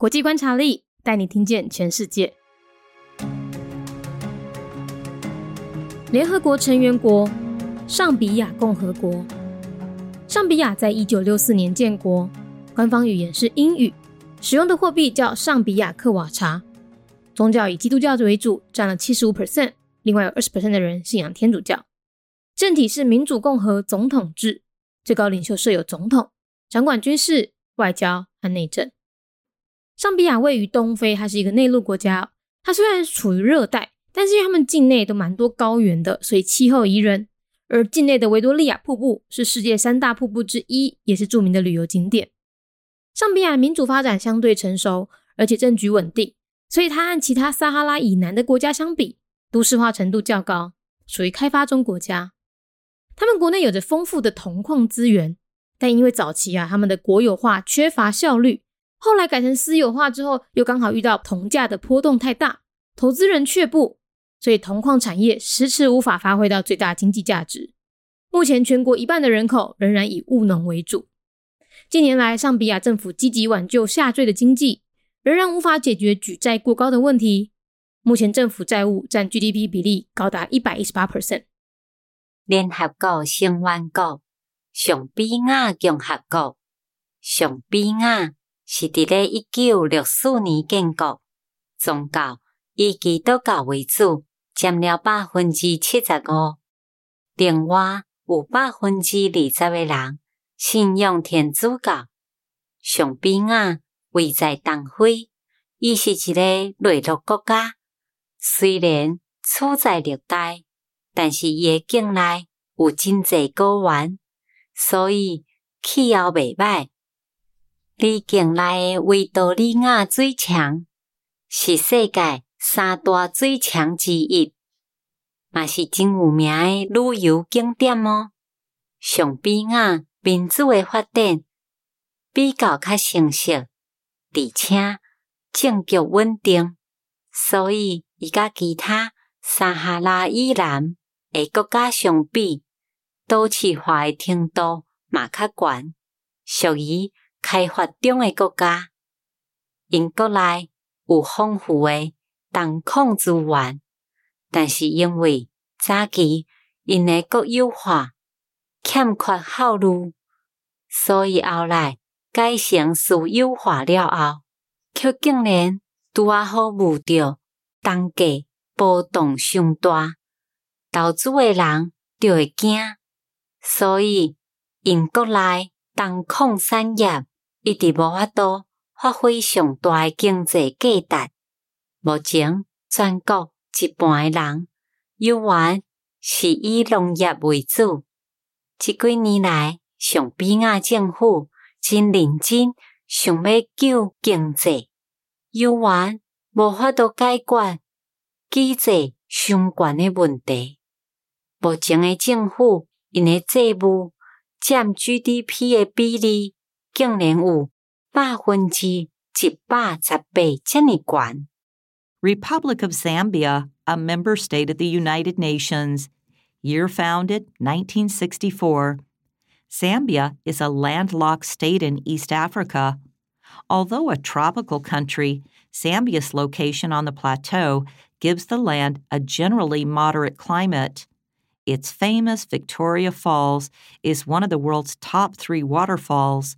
国际观察力带你听见全世界。联合国成员国上比亚共和国。上比亚在一九六四年建国，官方语言是英语，使用的货币叫上比亚克瓦查。宗教以基督教为主，占了七十五 percent，另外有二十 percent 的人信仰天主教。政体是民主共和总统制，最高领袖设有总统，掌管军事、外交和内政。上比亚位于东非，它是一个内陆国家。它虽然处于热带，但是因为他们境内都蛮多高原的，所以气候宜人。而境内的维多利亚瀑布是世界三大瀑布之一，也是著名的旅游景点。上比亚民主发展相对成熟，而且政局稳定，所以它和其他撒哈拉以南的国家相比，都市化程度较高，属于开发中国家。他们国内有着丰富的铜矿资源，但因为早期啊，他们的国有化缺乏效率，后来改成私有化之后，又刚好遇到铜价的波动太大，投资人却步，所以铜矿产业迟迟无法发挥到最大经济价值。目前全国一半的人口仍然以务农为主。近年来，上比亚政府积极挽救下坠的经济，仍然无法解决举债过高的问题。目前政府债务占 GDP 比例高达一百一十八 percent。联合国成员国上比亚共和国，上比亚是伫咧一九六四年建国，宗教以基督教为主，占了百分之七十五。另外有百分之二十诶人信仰天主教。上边啊位在东非，伊是一个内陆国家，虽然处在热带。但是伊诶境内有真济高原，所以气候袂歹。伊境内诶维多利亚水墙是世界三大水墙之一，嘛是真有名诶旅游景点哦。上比亚民主诶发展比较较成熟，而且政局稳定，所以伊甲其他撒哈拉以南。诶，国家相比，都市化诶程度嘛较悬，属于开发中诶国家。因国内有丰富诶铜矿资源，但是因为早期因诶国有化欠缺效率，所以后来改成私有化了后，却竟然拄啊好遇着铜价波动上大。投资诶人就会惊，所以因国内铜矿产业一直无法度发挥上大诶经济价值。目前全国一半诶人有缘是以农业为主。即几年来，上比亚政府真认真想要救经济，有缘无法度解决经济相关诶问题。目前诶政府因诶债务占 GDP 诶比例，竟然有百分之一百十八这么高。Republic of Zambia, a member state of the United Nations. Year founded 1964. Zambia is a landlocked state in East Africa. Although a tropical country, Zambia's location on the plateau gives the land a generally moderate climate. Its famous Victoria Falls is one of the world's top three waterfalls.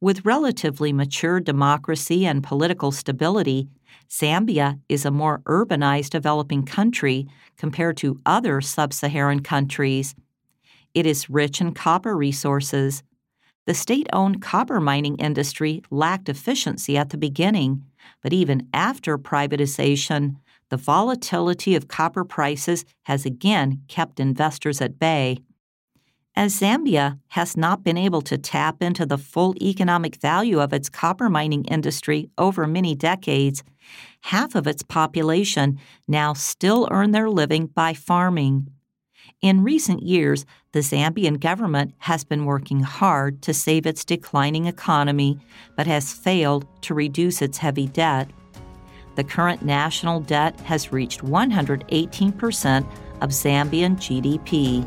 With relatively mature democracy and political stability, Zambia is a more urbanized developing country compared to other sub Saharan countries. It is rich in copper resources. The state owned copper mining industry lacked efficiency at the beginning, but even after privatization, the volatility of copper prices has again kept investors at bay. As Zambia has not been able to tap into the full economic value of its copper mining industry over many decades, half of its population now still earn their living by farming. In recent years, the Zambian government has been working hard to save its declining economy, but has failed to reduce its heavy debt the current national debt has reached 118% of Zambian GDP.